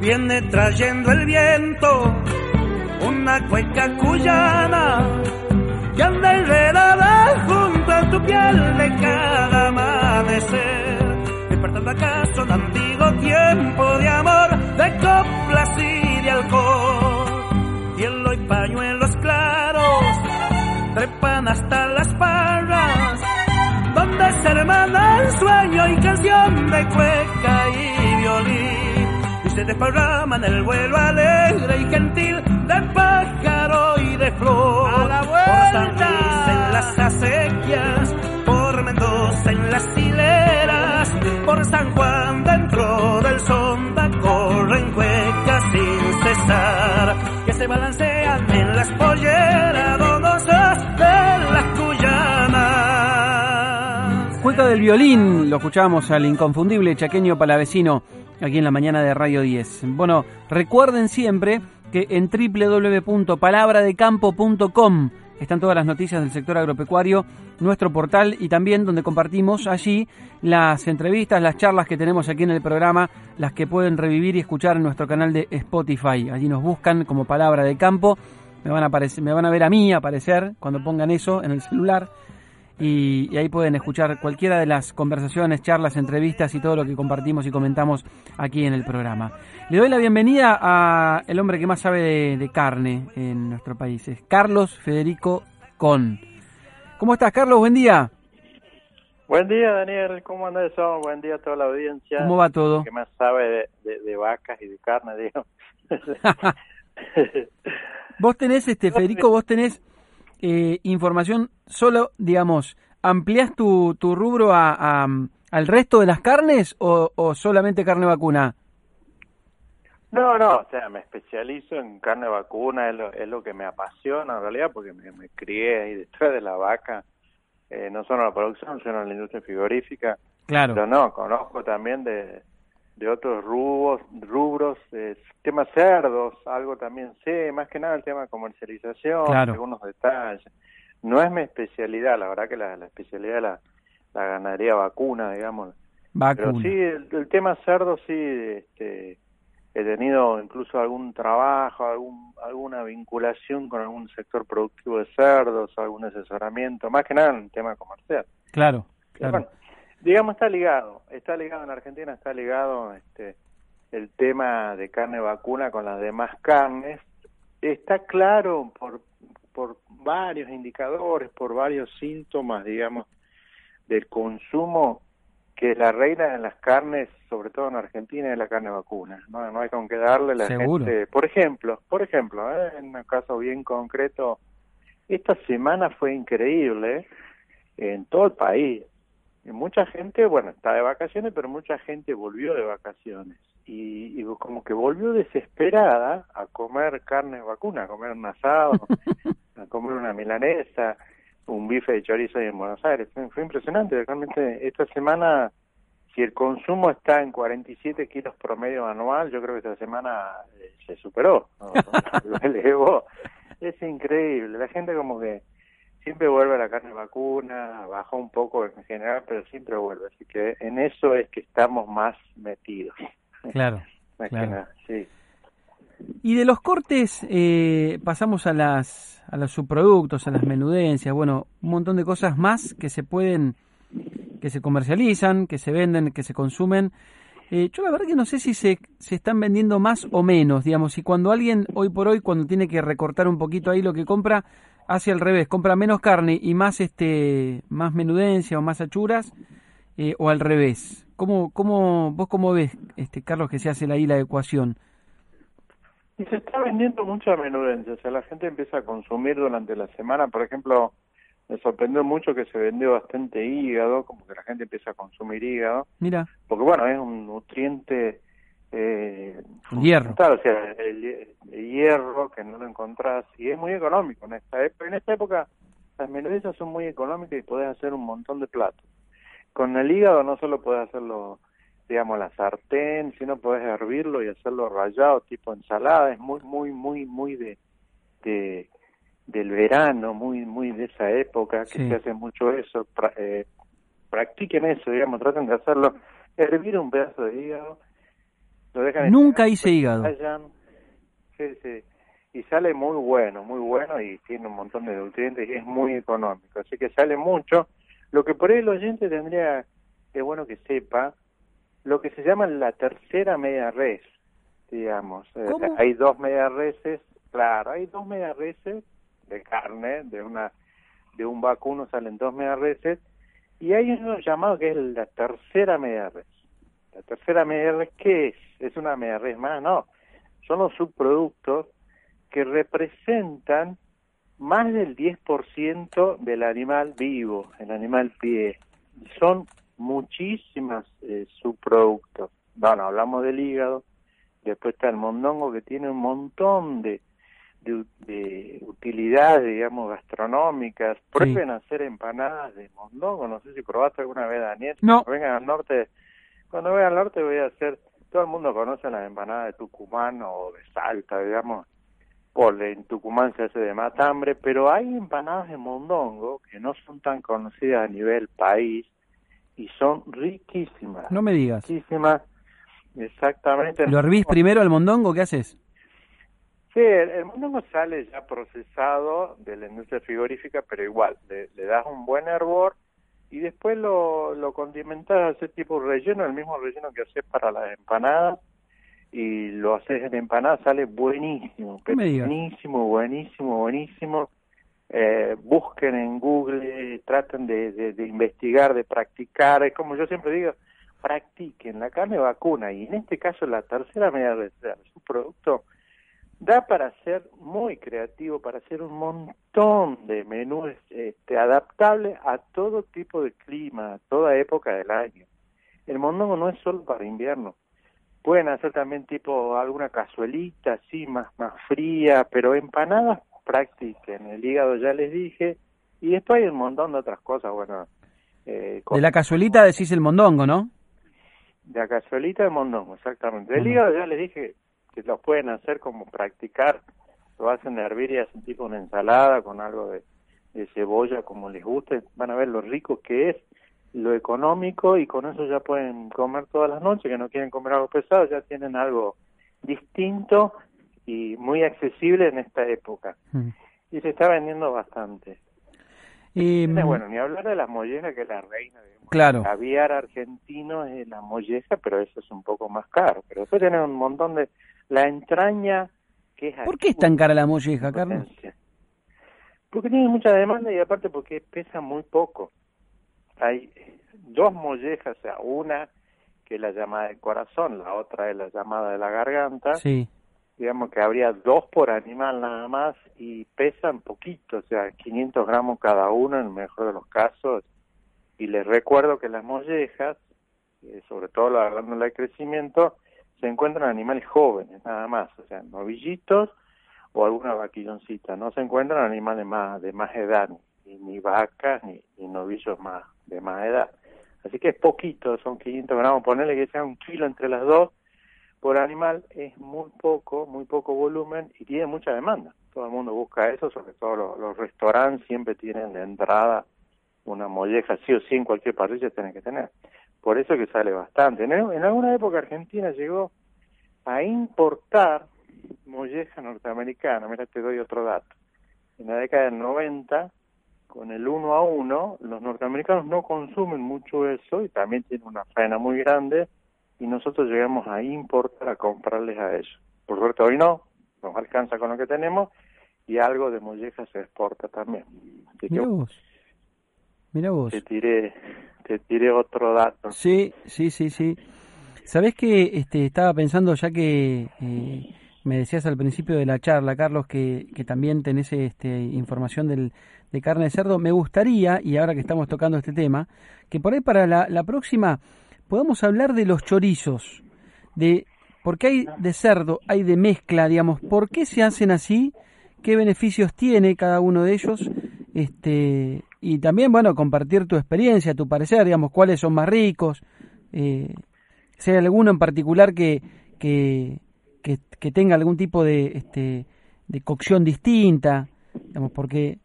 Viene trayendo el viento una cueca cuyana que anda enredada junto a tu piel de cada amanecer. Despertando acaso un antiguo tiempo de amor, de coplas y de alcohol. Hielo y pañuelos claros trepan hasta las parras, donde se hermana sueño y canción de cueca se desparraman el vuelo alegre y gentil de pájaro y de flor. A la Por San en las acequias, por Mendoza en las hileras, por San Juan dentro del sonda corren cuecas sin cesar, que se balancean en las polleras donosas de las cuyanas. Cueca del violín, lo escuchamos al inconfundible chaqueño palavecino aquí en la mañana de Radio 10. Bueno, recuerden siempre que en www.palabradecampo.com están todas las noticias del sector agropecuario, nuestro portal y también donde compartimos allí las entrevistas, las charlas que tenemos aquí en el programa, las que pueden revivir y escuchar en nuestro canal de Spotify. Allí nos buscan como Palabra de Campo. Me van a, aparecer, me van a ver a mí aparecer cuando pongan eso en el celular y, ahí pueden escuchar cualquiera de las conversaciones, charlas, entrevistas y todo lo que compartimos y comentamos aquí en el programa. Le doy la bienvenida a el hombre que más sabe de, carne en nuestro país, es Carlos Federico Con. ¿Cómo estás, Carlos? Buen día. Buen día, Daniel. ¿Cómo andas? Buen día a toda la audiencia. ¿Cómo va todo? Que más sabe de, vacas y de carne, digo. vos tenés, este, Federico, vos tenés eh, información solo, digamos, amplias tu, tu rubro a, al resto de las carnes o, solamente carne vacuna? No, no, o sea, me especializo en carne vacuna, es lo, es lo que me apasiona en realidad, porque me, crié ahí detrás de la vaca, eh, no solo en la producción, sino en la industria frigorífica. Claro. Pero no, conozco también de, de otros rubros, rubros, eh, tema cerdos, algo también sé, más que nada el tema de comercialización, algunos detalles. No es mi especialidad, la verdad que la, especialidad de la, la ganadería vacuna, digamos. Vacuna. Pero sí, el, tema cerdo sí, este, he tenido incluso algún trabajo, algún, alguna vinculación con algún sector productivo de cerdos, algún asesoramiento, más que nada en el tema comercial. Claro, claro digamos está ligado, está ligado en Argentina, está ligado este el tema de carne vacuna con las demás carnes. Está claro por por varios indicadores, por varios síntomas, digamos, del consumo que la reina de las carnes, sobre todo en Argentina, es la carne vacuna. No, no hay con qué darle la gente. Por ejemplo, por ejemplo, ¿eh? en un caso bien concreto, esta semana fue increíble en todo el país mucha gente, bueno, está de vacaciones, pero mucha gente volvió de vacaciones y, como que volvió desesperada a comer carne vacuna, a comer un asado, a comer una milanesa, un bife de chorizo en Buenos Aires. Fue, impresionante, realmente esta semana, si el consumo está en 47 kilos promedio anual, yo creo que esta semana eh, se superó, lo elevó. Es increíble, la gente como que siempre vuelve la carne vacuna, baja un poco en general, pero siempre vuelve. Así que en eso es que estamos más metidos. Claro. sí. Y de los cortes eh, pasamos a las a los subproductos, a las menudencias, bueno, un montón de cosas más que se pueden, que se comercializan, que se venden, que se consumen. Eh, yo la verdad que no sé si se, se están vendiendo más o menos, digamos, y cuando alguien hoy por hoy, cuando tiene que recortar un poquito ahí lo que compra, hace al revés, compra menos carne y más este más menudencia o más achuras eh, o al revés. ¿Cómo, cómo, vos cómo ves, este Carlos, que se hace ahí la ecuación? Y se está vendiendo mucha menudencia, o sea, la gente empieza a consumir durante la semana, por ejemplo, me sorprendió mucho que se vendió bastante hígado, como que la gente empieza a consumir hígado. Mira. Porque bueno, es un nutriente Eh, hierro. o sea, el, hierro que no lo encontrás y es muy económico en esta época. En esta época las menudencias son muy económicas y podés hacer un montón de platos. Con el hígado no solo podés hacerlo, digamos, la sartén, sino podés hervirlo y hacerlo rallado, tipo ensalada. Es muy, muy, muy, muy de, de del verano, muy, muy de esa época que se hace mucho eso. eh, practiquen eso, digamos, traten de hacerlo. Hervir un pedazo de hígado. Lo dejan Nunca hice hígado. Sí, sí. Y sale muy bueno, muy bueno y tiene un montón de nutrientes y es muy económico. Así que sale mucho. Lo que por ahí el oyente tendría, que bueno que sepa, lo que se llama la tercera media res, digamos. Eh, hay dos media reses, claro, hay dos media reses de carne, de una de un vacuno salen dos media reses y hay uno llamado que es la tercera media res. La tercera media res, ¿qué es? ¿Es una media res más? No. Son los subproductos que representan más del 10% del animal vivo, el animal pie. Son muchísimas eh, subproductos. Bueno, hablamos del hígado, después está el mondongo que tiene un montón de, de, utilidades, digamos, gastronómicas. Prueben hacer empanadas de mondongo. No sé si probaste alguna vez, Daniel. No. Vengan al norte, cuando vengan al norte voy a hacer. Todo el mundo conoce las empanadas de Tucumán o de Salta, digamos. Por en Tucumán se hace de matambre, pero hay empanadas de mondongo que no son tan conocidas a nivel país y son riquísimas. No me digas. Riquísimas. Exactamente. ¿Lo hervís primero al mondongo? ¿Qué haces? Sí, el, mondongo sale ya procesado de la industria frigorífica, pero igual, le, das un buen hervor y después lo, lo condimentas, haces tipo relleno, el mismo relleno que haces para las empanadas y lo haces en empanadas, sale buenísimo, buenísimo, buenísimo, buenísimo. Eh, busquen en Google, traten de, de, investigar, de practicar, es como yo siempre digo, practiquen la carne vacuna y en este caso la tercera media de su producto da para ser muy creativo, para hacer un montón de menús este, adaptables a todo tipo de clima, a toda época del año. El mondongo no es solo para invierno. Pueden hacer también tipo alguna cazuelita así, más, más fría, pero empanadas practiquen. El hígado ya les dije. Y después hay un montón de otras cosas, bueno. Eh, de la cazuelita decís el mondongo, ¿no? De la cazuelita de mondongo, exactamente. El hígado ya les dije que lo pueden hacer como practicar, lo hacen hervir y hacen tipo una ensalada con algo de, cebolla como les guste, van a ver lo rico que es, lo económico y con eso ya pueden comer todas las noches, que no quieren comer algo pesado, ya tienen algo distinto y muy accesible en esta época. Mm. Y se está vendiendo bastante. Y, bueno, ni hablar de la molleja que es la reina. Claro. El caviar argentino es la molleja, pero eso es un poco más caro. Pero después tienen un montón de la entraña que es... ¿Por qué es tan cara la molleja, Carlos? Porque tiene mucha demanda y aparte porque pesa muy poco. Hay dos mollejas, o sea, una que es la llamada del corazón, la otra es la llamada de la garganta. Sí. Digamos que habría dos por animal nada más y pesan poquito, o sea, 500 gramos cada uno en el mejor de los casos. Y les recuerdo que las mollejas, eh, sobre todo la glándula de crecimiento, se encuentran animales jóvenes, nada más, o sea, novillitos o alguna vaquilloncita, no se encuentran animales más de más edad, ni, vacas ni, novillos más de más edad. Así que es poquito, son 500 gramos, ponerle que sea un kilo entre las dos por animal es muy poco, muy poco volumen y tiene mucha demanda. Todo el mundo busca eso, sobre todo los, restaurantes siempre tienen de entrada una molleja, sí o sí en cualquier parrilla tienen que tener por eso que sale bastante. En, alguna época Argentina llegó a importar molleja norteamericana. Mira, te doy otro dato. En la década del 90, con el uno a uno, los norteamericanos no consumen mucho eso y también tienen una faena muy grande y nosotros llegamos a importar, a comprarles a ellos. Por suerte hoy no, nos alcanza con lo que tenemos y algo de molleja se exporta también. Mira vos. Mira vos. Te tiré te tiré otro dato. Sí, sí, sí, sí. Sabés que este, estaba pensando, ya que eh, me decías al principio de la charla, Carlos, que, que también tenés este, información del, de carne de cerdo, me gustaría, y ahora que estamos tocando este tema, que por ahí para la, la próxima podamos hablar de los chorizos, de porque hay de cerdo, hay de mezcla, digamos, ¿por qué se hacen así? ¿Qué beneficios tiene cada uno de ellos? Este, y también, bueno, compartir tu experiencia, tu parecer, digamos, cuáles son más ricos, eh, si hay alguno en particular que, que, que, tenga algún tipo de, este, de cocción distinta, digamos, porque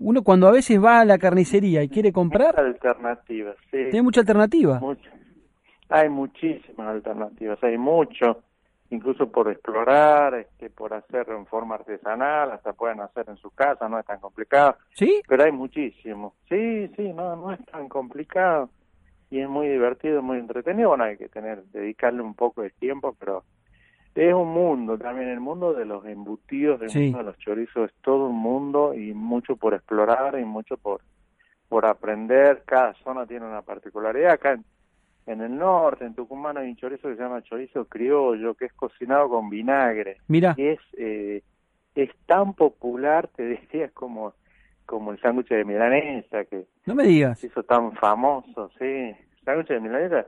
uno cuando a veces va a la carnicería y quiere comprar... Alternativas, sí. Tiene mucha alternativa. Hay muchísimas alternativas, hay mucho, incluso por explorar, este, por hacer en forma artesanal, hasta pueden hacer en su casa, no es tan complicado. ¿Sí? Pero hay muchísimo. Sí, sí, no, no es tan complicado y es muy divertido, muy entretenido. Bueno, hay que tener, dedicarle un poco de tiempo, pero es un mundo también, el mundo de los embutidos, el mundo de los chorizos, es todo un mundo y mucho por explorar y mucho por, por aprender. Cada zona tiene una particularidad. Acá en, el norte, en Tucumán, hay un chorizo que se llama chorizo criollo, que es cocinado con vinagre. Mira. es, eh, es tan popular, te decía, como, como el sándwich de milanesa, que no me digas. se hizo tan famoso, sí. Sándwich de milanesa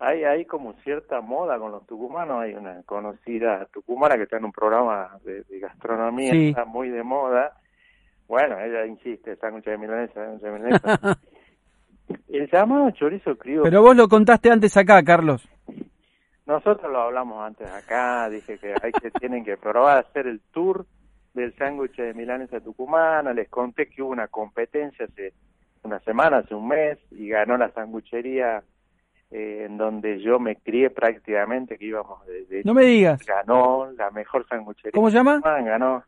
hay, hay como cierta moda con los tucumanos. Hay una conocida tucumana que está en un programa de, gastronomía, está muy de moda. Bueno, ella insiste, sándwich de milanesa, sándwich de milanesa. El llamado chorizo criollo. Pero vos lo contaste antes acá, Carlos. Nosotros lo hablamos antes acá, dije que hay que tienen que probar hacer el tour del sándwich de milanesa tucumana, les conté que hubo una competencia hace una semana, hace un mes, y ganó la sanguchería eh, en donde yo me crié prácticamente, que íbamos desde... No me digas. Ganó la mejor sanguchería. ¿Cómo se llama? Ganó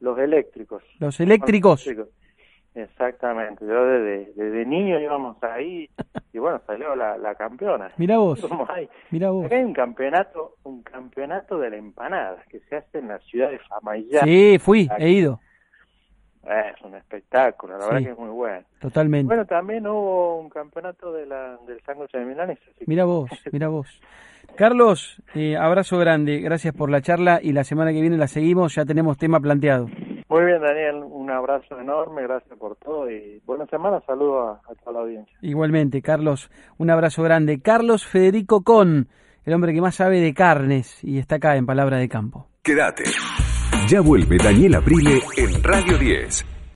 Los Eléctricos. Los Eléctricos. Exactamente, yo desde, desde niño íbamos ahí y bueno, salió la, la campeona. Mira vos, mira vos. hay un campeonato, un campeonato de la empanada que se hace en la ciudad de Famayá. Sí, fui, he ido. Es un espectáculo, la verdad que es muy bueno. Totalmente. Bueno, también hubo un campeonato de la, del sándwich de Milanes. Mira vos, mira vos. Carlos, eh, abrazo grande, gracias por la charla y la semana que viene la seguimos, ya tenemos tema planteado. Muy bien, Daniel, un abrazo enorme, gracias por todo y buena semana, saludo a, a toda la audiencia. Igualmente, Carlos, un abrazo grande. Carlos Federico Con, el hombre que más sabe de carnes y está acá en Palabra de Campo. Quédate. Ya vuelve Daniela Brile en Radio 10.